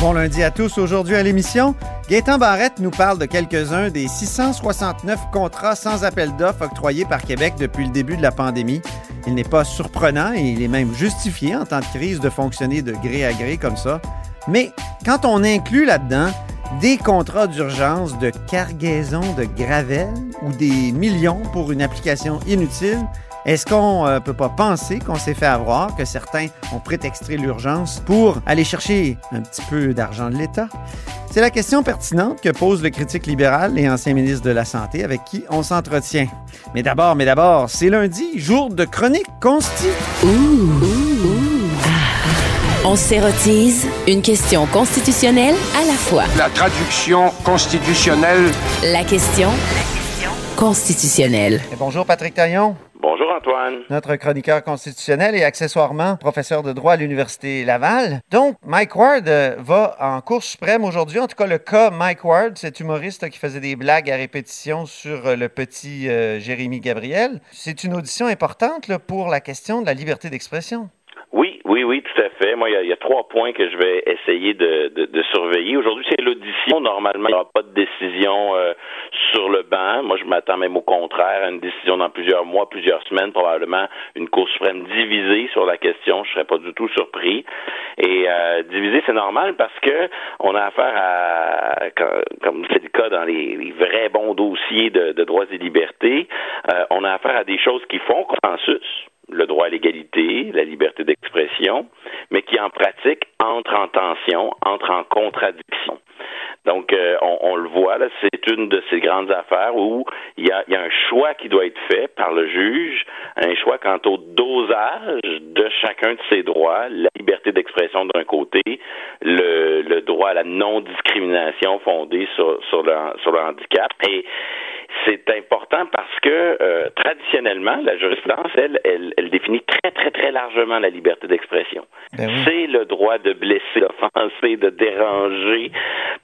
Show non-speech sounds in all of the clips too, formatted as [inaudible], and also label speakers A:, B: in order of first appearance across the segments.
A: Bon lundi à tous. Aujourd'hui à l'émission, Gaétan Barrette nous parle de quelques-uns des 669 contrats sans appel d'offres octroyés par Québec depuis le début de la pandémie. Il n'est pas surprenant et il est même justifié en temps de crise de fonctionner de gré à gré comme ça. Mais quand on inclut là-dedans des contrats d'urgence de cargaison de gravel ou des millions pour une application inutile, est-ce qu'on ne peut pas penser qu'on s'est fait avoir, que certains ont prétexté l'urgence pour aller chercher un petit peu d'argent de l'État? C'est la question pertinente que pose le critique libéral et ancien ministre de la Santé avec qui on s'entretient. Mais d'abord, mais d'abord, c'est lundi, jour de chronique consti.
B: On s'érotise une question constitutionnelle à la fois.
C: La traduction constitutionnelle.
B: La question constitutionnelle.
A: Et bonjour Patrick Taillon.
D: Bonjour Antoine.
A: Notre chroniqueur constitutionnel et accessoirement professeur de droit à l'Université Laval. Donc, Mike Ward euh, va en Cour suprême aujourd'hui. En tout cas, le cas Mike Ward, cet humoriste qui faisait des blagues à répétition sur euh, le petit euh, Jérémy Gabriel. C'est une audition importante pour la question de la liberté d'expression.
D: Oui, tout à fait. Moi, il y, a, trois points que je vais essayer de, surveiller. Aujourd'hui, c'est l'audition. Normalement, il n'y aura pas de décision euh, sur le banc. Moi, je m'attends même au contraire à une décision dans plusieurs mois, plusieurs semaines, probablement une Cour suprême divisée sur la question. Je serais pas du tout surpris. Et euh, divisée, c'est normal parce que on a affaire à, comme c'est le cas dans les, vrais bons dossiers de, de droits et libertés, euh, on a affaire à des choses qui font consensus le droit à l'égalité, la liberté d'expression, mais qui en pratique entre en tension, entre en contradiction. Donc, euh, on, le voit, là, c'est une de ces grandes affaires où il y a, y a, un choix qui doit être fait par le juge, un choix quant au dosage de chacun de ses droits, la liberté d'expression d'un côté, le, le, droit à la non-discrimination fondée sur, sur, le, sur le handicap. Et c'est important parce que euh, traditionnellement, la jurisprudence, elle, elle, elle, définit très, très, très largement la liberté d'expression. Ben oui. C'est le droit de blesser, [laughs] d'offenser, de déranger,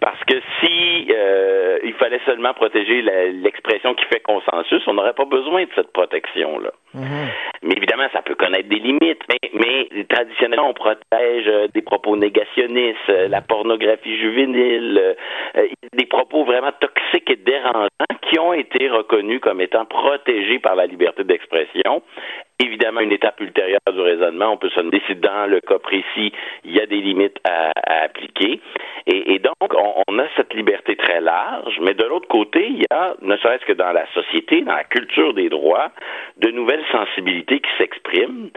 D: parce que si euh, il fallait seulement protéger l'expression qui fait consensus, on n'aurait pas besoin de cette protection-là. Mm -hmm. Mais évidemment, ça peut connaître des limites, mais, mais traditionnellement, on protège euh, des propos négationnistes, la pornographie juvénile, euh, des propos vraiment toxiques et dérangeants qui ont été reconnus comme étant protégés par la liberté d'expression. Évidemment, une étape ultérieure du raisonnement, on peut se demander si dans le cas précis, il y a des limites à, appliquer. Et, donc, on, a cette liberté très large, mais de l'autre côté, il y a, ne serait-ce que dans la société, dans la culture des droits, de nouvelles sensibilités qui s'expriment.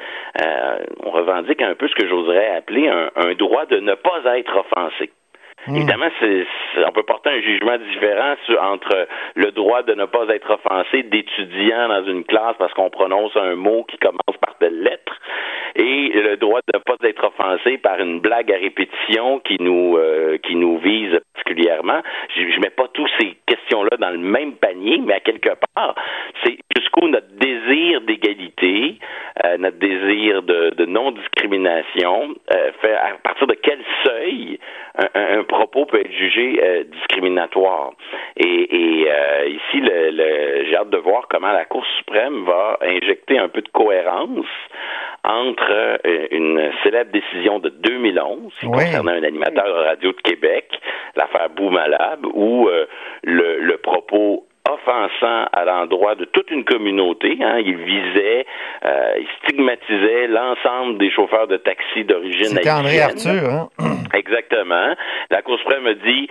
D: Euh, on revendique un peu ce que j'oserais appeler un droit de ne pas être offensé. Mmh. Évidemment, c'est, on peut porter un jugement différent entre le droit de ne pas être offensé d'étudiants dans une classe parce qu'on prononce un mot qui commence par de lettres et le droit de ne pas être offensé par une blague à répétition qui nous euh, qui nous vise particulièrement. Je, je mets pas tous ces questions-là dans le même panier, mais à quelque part, c'est jusqu'où notre désir d'égalité, euh, notre désir de, de non-discrimination, euh, fait à partir de quel seuil un, un propos peut être jugé euh, discriminatoire. Et, et euh, ici, le, le, j'ai hâte de voir comment la Cour suprême va injecter un peu de cohérence entre euh, une célèbre décision de 2011 qui oui. concernait un animateur de radio de Québec, l'affaire Boumalab, où euh, le, le propos offensant à l'endroit de toute une communauté. Hein. Il visait, euh, il stigmatisait l'ensemble des chauffeurs de taxi d'origine
A: C'était André Arthur. Hein? [clears throat]
D: Exactement. La Cour suprême a dit,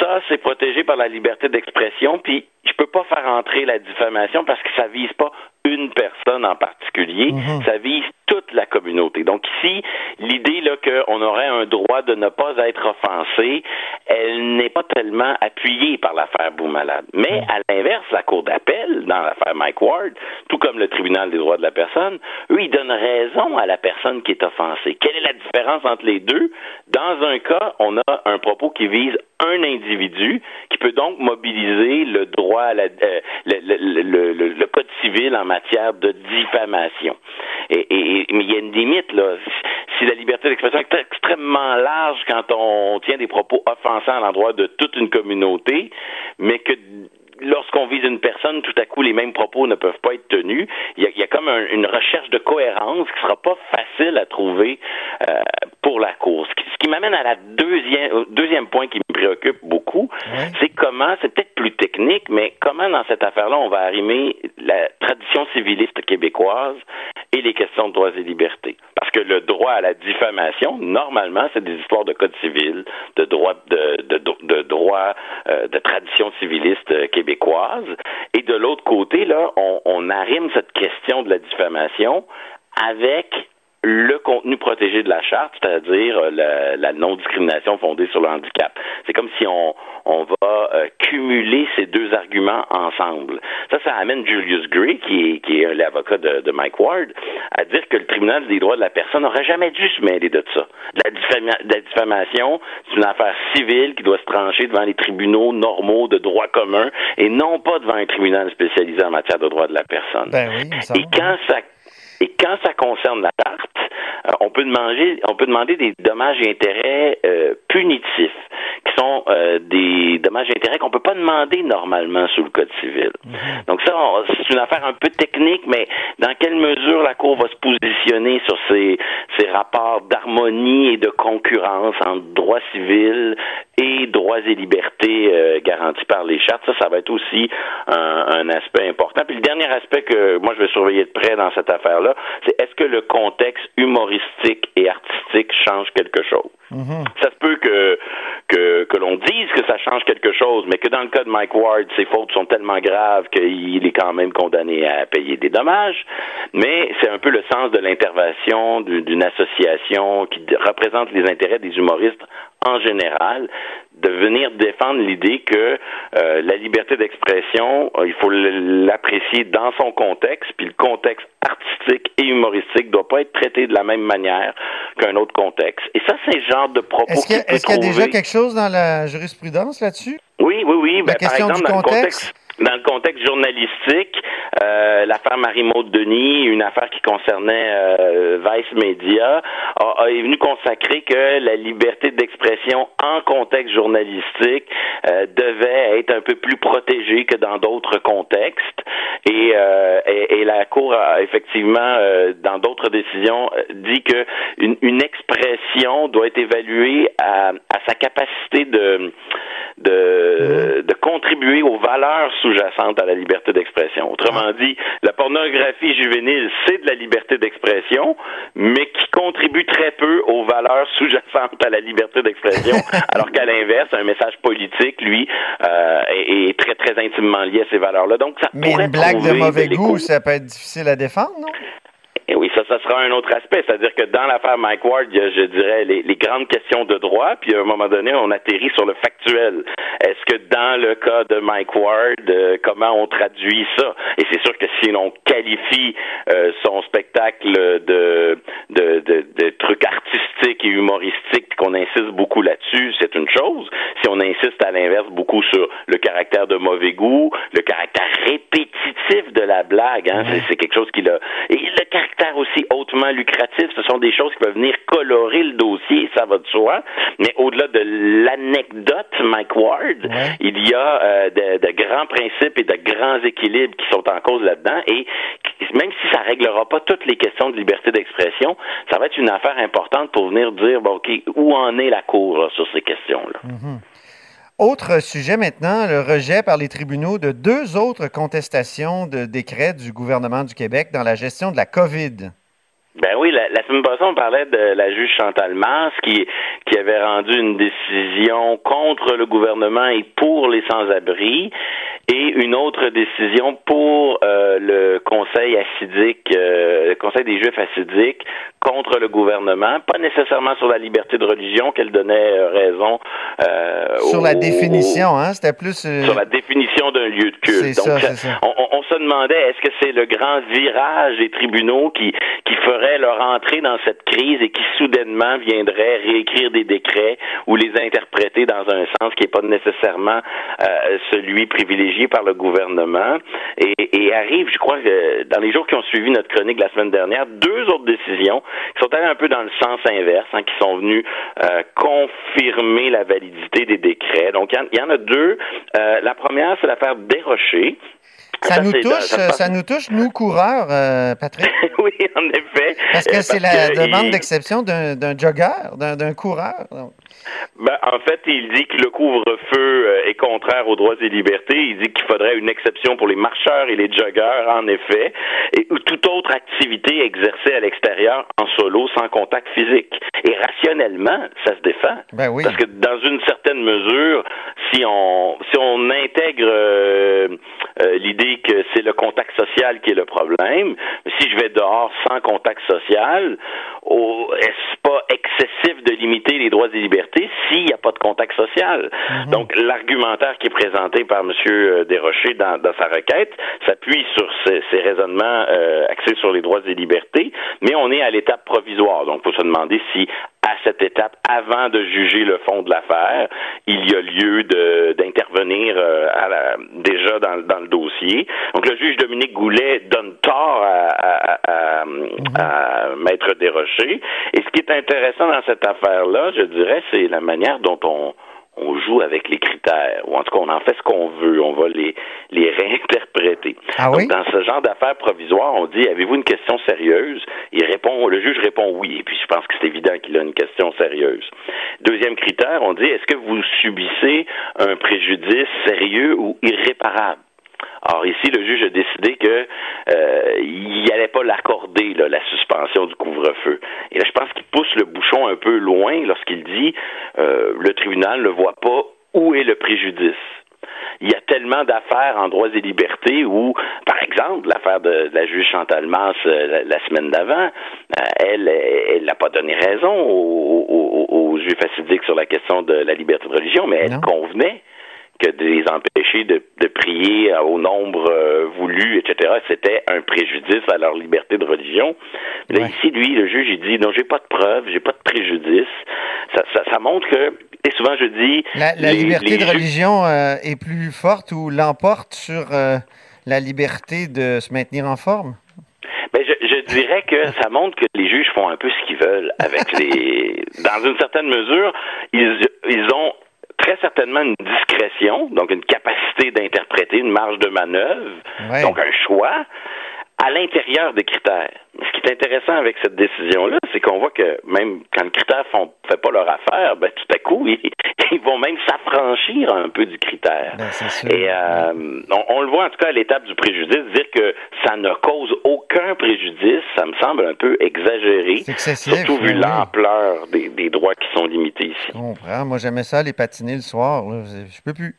D: ça, c'est protégé par la liberté d'expression, puis je peux pas faire entrer la diffamation parce que ça vise pas une personne en particulier, mm -hmm. ça vise toute l'idée là qu'on aurait un droit de ne pas être offensé, elle n'est pas tellement appuyée par l'affaire Boumalade. Mais à l'inverse, la Cour d'appel, dans l'affaire Mike Ward, tout comme le tribunal des droits de la personne, eux, ils donnent raison à la personne qui est offensée. Quelle est la différence entre les deux? Dans un cas, on a un propos qui vise un individu qui peut donc mobiliser le droit à la, euh, le, le, le, code civil en matière de diffamation. Et, et, mais il y a une limite là. Si la liberté d'expression est extrêmement large quand on tient des propos offensants à l'endroit de toute une communauté, mais que lorsqu'on vise une personne, tout à coup, les mêmes propos ne peuvent pas être tenus. Il y a, il y a comme un, une recherche de cohérence qui sera pas facile à trouver euh, pour la course. Ce qui, m'amène à la deuxième, deuxième point qui me préoccupe beaucoup, c'est comment, c'est peut-être plus technique, mais comment dans cette affaire-là on va arrimer la tradition civiliste québécoise et les questions de droits et libertés. Parce que le droit à la diffamation, normalement, c'est des histoires de code civil, de droit de, de, de, de droit de tradition civiliste euh, québécoise. Et de l'autre côté, là, on, on arrime cette question de la diffamation avec le contenu protégé de la charte, c'est-à-dire euh, la, la non-discrimination fondée sur le handicap. C'est comme si on, on va euh, cumuler ces deux arguments ensemble. Ça, ça amène Julius Gray, qui est, qui est l'avocat de, de, Mike Ward, à dire que le tribunal des droits de la personne n'aurait jamais dû se mêler de ça. La, diffama la diffamation, c'est une affaire civile qui doit se trancher devant les tribunaux normaux de droit commun et non pas devant un tribunal spécialisé en matière de droits de la personne.
A: Ben oui,
D: et quand ça et quand ça concerne la charte, euh, on peut demander, des dommages et intérêts euh, punitifs, sont euh, des dommages et intérêts qu'on peut pas demander normalement sous le code civil. Mm-hmm. Donc ça, c'est une affaire un peu technique, mais dans quelle mesure la Cour va se positionner sur ces, ces rapports d'harmonie et de concurrence entre droit civil et droits et libertés euh, garantis par les chartes, ça, ça va être aussi un, un aspect important. Puis le dernier aspect que moi je vais surveiller de près dans cette affaire-là, c'est est-ce que le contexte humoristique et artistique change quelque chose? Mm-hmm. Ça se peut que, que, l'on dise que ça change quelque chose, mais que dans le cas de Mike Ward, ses fautes sont tellement graves qu'il est quand même condamné à payer des dommages. Mais c'est un peu le sens de l'intervention d'une association qui représente les intérêts des humoristes en général, de venir défendre l'idée que euh, la liberté d'expression, euh, il faut l'apprécier dans son contexte, puis le contexte artistique et humoristique doit pas être traité de la même manière qu'un autre contexte. Et ça, c'est le genre de propos
A: Est-ce qu'il est qu y a déjà quelque chose dans la jurisprudence là-dessus?
D: Oui, oui, oui.
A: La
D: ben,
A: question
D: par exemple,
A: du contexte?
D: dans le contexte journalistique, euh, l'affaire Marie-Maud Denis, une affaire qui concernait euh, Vice Media, a, a, est venue consacrer que la liberté d'expression en contexte journalistique euh, devait être un peu plus protégée que dans d'autres contextes. Et, euh, et, et, la Cour a effectivement, euh, dans d'autres décisions, dit que une, une, expression doit être évaluée à, à sa capacité de, de, de contribuer aux valeurs sous-jacente à la liberté d'expression. Autrement dit, la pornographie juvénile, c'est de la liberté d'expression, mais qui contribue très peu aux valeurs sous-jacentes à la liberté d'expression, [laughs] alors qu'à l'inverse, un message politique, lui, euh, est, est, très, très intimement lié à ces valeurs-là. Donc, ça
A: mais une blague de mauvais goût, ça peut être difficile à défendre, non?
D: Et oui, ça, ça sera un autre aspect. C'est-à-dire que dans l'affaire Mike Ward, il y a, je dirais, les, les, grandes questions de droit, puis à un moment donné, on atterrit sur le factuel. Est-ce que dans le cas de Mike Ward, euh, comment on traduit ça? Et c'est sûr que si l'on qualifie euh, son spectacle de, de, de, de trucs artistiques et humoristiques, qu'on insiste beaucoup là-dessus, c'est une chose. Si on insiste à l'inverse beaucoup sur le caractère de mauvais goût, le caractère répétitif de la blague, hein, c'est quelque chose qui l'a... Et le caractère caractère aussi hautement lucratif, ce sont des choses qui peuvent venir colorer le dossier, ça va de soi. Mais au-delà de l'anecdote Mike Ward, ouais. il y a euh, de, de, grands principes et de grands équilibres qui sont en cause là-dedans. Et même si ça réglera pas toutes les questions de liberté d'expression, ça va être une affaire importante pour venir dire, bon, OK, où en est la Cour là, sur ces questions-là?
A: Mm -hmm. Autre sujet maintenant, le rejet par les tribunaux de deux autres contestations de décrets du gouvernement du Québec dans la gestion de la COVID.
D: Ben oui, la, semaine passée, on parlait de la juge Chantal Mars qui, qui avait rendu une décision contre le gouvernement et pour les sans-abri et une autre décision pour euh, le conseil assidique, euh, le conseil des juifs assidiques contre le gouvernement, pas nécessairement sur la liberté de religion qu'elle donnait euh, raison.
A: Euh, sur la définition, hein, c'était plus
D: sur la définition d'un lieu de culte.
A: Donc, ça, ça.
D: On, on, se demandait est-ce que c'est le grand virage des tribunaux qui qui ferait leur entrée dans cette crise et qui soudainement viendrait réécrire des décrets ou les interpréter dans un sens qui n'est pas nécessairement euh, celui privilégié par le gouvernement? Et, et, arrive, je crois, que dans les jours qui ont suivi notre chronique la semaine dernière, deux autres décisions qui sont allées un peu dans le sens inverse, hein, qui sont venues euh, confirmer la validité des décrets. Donc, il y, en a deux. Euh, la première, c'est l'affaire Desrochers.
A: Ça, nous touche, ça, ça, nous touche, nous, coureurs, euh, Patrick. [laughs]
D: oui, en effet.
A: Parce que c'est la demande d'exception d'un jogger, d'un coureur. Donc.
D: Ben, en fait, il dit que le couvre-feu est contraire aux droits et libertés. Il dit qu'il faudrait une exception pour les marcheurs et les joggeurs, en effet, et toute autre activité exercée à l'extérieur en solo, sans contact physique. Et rationnellement, ça se défend.
A: Ben oui.
D: Parce que dans une certaine mesure, si on si on intègre euh, euh, l'idée que c'est le contact social qui est le problème, si je vais dehors sans contact social, oh, est-ce pas excessif de limiter les droits et libertés s'il n'y a pas de contact social?
A: Mhm.
D: Donc, l'argumentaire qui est présenté par M. Desrochers dans, dans sa requête s'appuie sur ces, ces raisonnements euh, axés sur les droits et libertés, mais on est à l'étape provisoire. Donc, il faut se demander si à cette étape, avant de juger le fond de l'affaire, il y a lieu d'intervenir euh, déjà dans, dans, le dossier. Donc le juge Dominique Goulet donne tort à, à, à, à Maître Desrochers. Et ce qui est intéressant dans cette affaire-là, je dirais, c'est la manière dont on on joue avec les critères, ou en tout cas, on en fait ce qu'on veut, on va les, les réinterpréter.
A: Ah
D: Donc,
A: oui?
D: dans ce genre d'affaires provisoires, on dit, avez-vous une question sérieuse? Il répond, le juge répond oui, et puis je pense que c'est évident qu'il a une question sérieuse. Deuxième critère, on dit, est-ce que vous subissez un préjudice sérieux ou irréparable? Or ici, le juge a décidé que euh, il n'allait pas l'accorder la suspension du couvre-feu. Et là, je pense qu'il pousse le bouchon un peu loin lorsqu'il dit euh, le tribunal ne voit pas où est le préjudice. Il y a tellement d'affaires en droits et libertés où, par exemple, l'affaire de, de, la juge Chantal Masse euh, la, la, semaine d'avant, euh, elle, elle n'a pas donné raison aux, aux, aux juifs sur la question de la liberté de religion, mais elle
A: Non.
D: convenait que de les empêcher de, de prier au nombre euh, voulu, etc., c'était un préjudice à leur liberté de religion. Mais
A: Ouais.
D: ici, lui, le juge, il dit non, j'ai pas de preuves, j'ai pas de préjudice. Ça, ça, ça montre que, et souvent je dis,
A: La, la
D: les-
A: liberté
D: les
A: de religion euh, est plus forte ou l'emporte sur euh, la liberté de se maintenir en forme?
D: Ben, je, je dirais que ça montre que les juges font un peu ce qu'ils veulent avec les. [laughs] Dans une certaine mesure, ils, ils ont très certainement une discrétion, donc une capacité d'interpréter, une marge de manœuvre,
A: Ouais.
D: donc un choix à l'intérieur des critères. Ce qui est intéressant avec cette décision-là, c'est qu'on voit que même quand les critères font fait pas leur affaire, ben tout à coup, ils, [laughs] ils vont même s'affranchir un peu du critère.
A: Ben, sûr.
D: Et euh, on, on le voit en tout cas à l'étape du préjudice, dire que ça ne cause aucun préjudice, ça me semble un peu exagéré, surtout vu
A: oui.
D: l'ampleur des, des droits qui sont limités ici.
A: Je comprends. Moi, j'aimais ça, les patiner le soir. là. Je peux plus.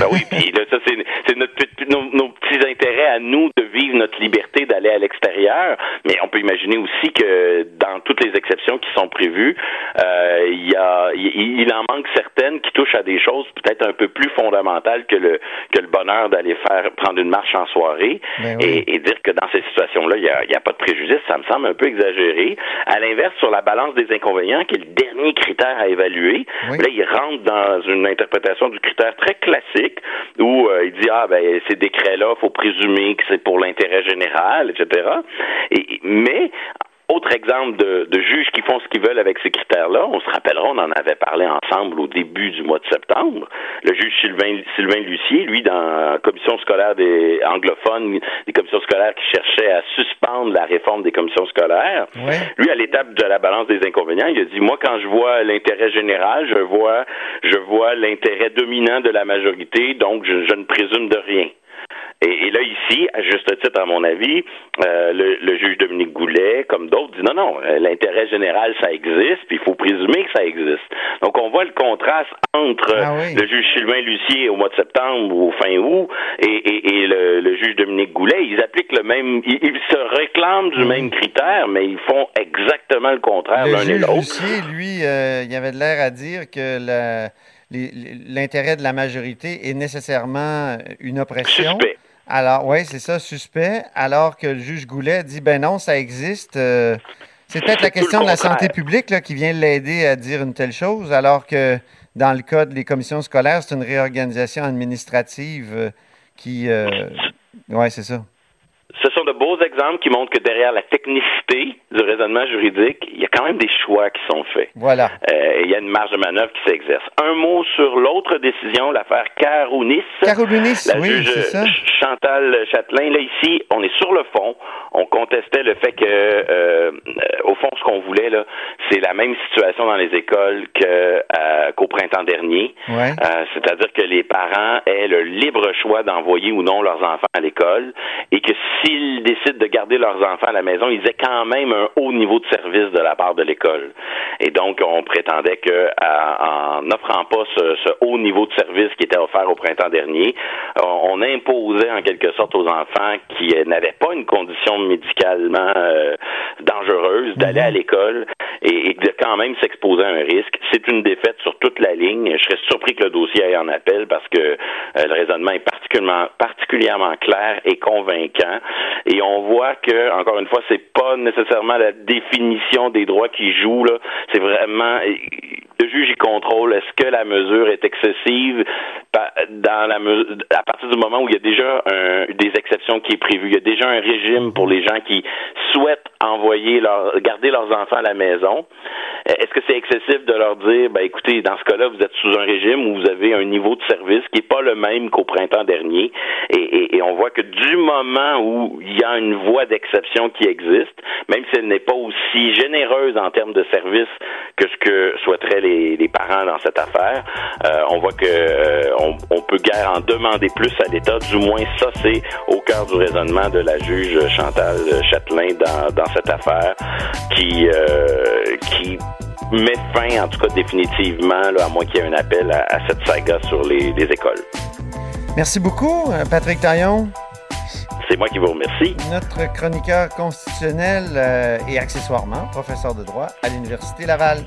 D: Ben oui, puis là, ça, c'est, c'est notre, nos, nos petits intérêts à nous de vivre notre liberté d'aller à l'extérieur, mais on peut imaginer aussi que dans toutes les exceptions qui sont prévues, euh, il y a, il, il en manque certaines qui touchent à des choses peut-être un peu plus fondamentales que le que le bonheur d'aller faire prendre une marche en soirée
A: Ben oui.
D: et, et dire que dans ces situations-là, il n'y a, il y a pas de préjudice, ça me semble un peu exagéré. À l'inverse, sur la balance des inconvénients, qui est le dernier critère à évaluer,
A: Oui.
D: là, il rentre dans une interprétation du critère très classique où euh, il dit ah ben ces décrets-là, faut présumer que c'est pour l'intérêt général, etc. Et, mais autre exemple de, de juges qui font ce qu'ils veulent avec ces critères-là, on se rappellera, on en avait parlé ensemble au début du mois de septembre. Le juge Sylvain, Sylvain Lucier, lui, dans la commission scolaire des anglophones, des commissions scolaires qui cherchaient à suspendre la réforme des commissions scolaires,
A: Ouais.
D: lui, à l'étape de la balance des inconvénients, il a dit moi, quand je vois l'intérêt général, je vois, je vois l'intérêt dominant de la majorité, donc je, je ne présume de rien. Et, là, ici, à juste titre, à mon avis, euh, le, juge Dominique Goulet, comme d'autres, dit non, non, euh, l'intérêt général, ça existe, puis il faut présumer que ça existe. Donc, on voit le contraste entre
A: Ah
D: le juge Sylvain Lucier au mois de septembre ou fin août et, le, juge Dominique Goulet. Ils appliquent le même, ils, se réclament du même critère, mais ils font exactement le contraire l'un et l'autre.
A: Lucier, lui, euh, il avait de l'air à dire que l'intérêt de la majorité est nécessairement une oppression.
D: Suspect.
A: Alors, oui, c'est ça, suspect. Alors que le juge Goulet dit, ben non, ça existe. Euh, c'est peut-être la question de la santé publique là, qui vient l'aider à dire une telle chose, alors que dans le cas des commissions scolaires, c'est une réorganisation administrative euh, qui... oui, c'est ça
D: ce sont de beaux exemples qui montrent que derrière la technicité du raisonnement juridique, il y a quand même des choix qui sont faits.
A: Voilà.
D: Euh, il y a une marge de manœuvre qui s'exerce. Un mot sur l'autre décision, l'affaire Carounis.
A: Carounis,
D: la
A: oui,
D: juge
A: ça.
D: Chantal Châtelain. Là, ici, on est sur le fond. On contestait le fait que, euh, au fond, ce qu'on voulait, là, c'est la même situation dans les écoles que, euh, qu'au printemps dernier.
A: Ouais.
D: Euh, c'est-à-dire que les parents aient le libre choix d'envoyer ou non leurs enfants à l'école et que s'ils décident de garder leurs enfants à la maison, ils aient quand même un haut niveau de service de la part de l'école. Et donc, on prétendait que en n'offrant pas ce, haut niveau de service qui était offert au printemps dernier, on, imposait en quelque sorte aux enfants qui n'avaient pas une condition médicalement euh, dangereuse d'aller à mhm. l'école et, de quand même s'exposer à un risque. C'est une défaite sur toute la ligne. Je serais surpris que le dossier aille en appel parce que euh, le raisonnement est particulièrement, particulièrement clair et convaincant. Et on voit que, encore une fois, c'est pas nécessairement la définition des droits qui joue, là. C'est vraiment, le juge, il contrôle est-ce que la mesure est excessive? Dans la à partir du moment où il y a déjà des exceptions qui est prévues. Il y a déjà un régime pour les gens qui souhaitent envoyer leur, garder leurs enfants à la maison. Est-ce que c'est excessif de leur dire, ben écoutez, dans ce cas-là, vous êtes sous un régime où vous avez un niveau de service qui n'est pas le même qu'au printemps dernier, et, et, on voit que du moment où il y a une voie d'exception qui existe, même si elle n'est pas aussi généreuse en termes de service que ce que souhaiteraient les, les parents dans cette affaire, euh, on voit que euh, on, on, peut guère en demander plus à l'État. Du moins, ça c'est au cœur du raisonnement de la juge Chantal Châtelain dans, dans cette affaire, qui euh, qui met fin, en tout cas définitivement, là, à moins qu'il y ait un appel à, cette saga sur les, les écoles.
A: Merci beaucoup, Patrick Taillon.
D: C'est moi qui vous remercie.
A: Notre chroniqueur constitutionnel euh, et accessoirement professeur de droit à l'Université Laval.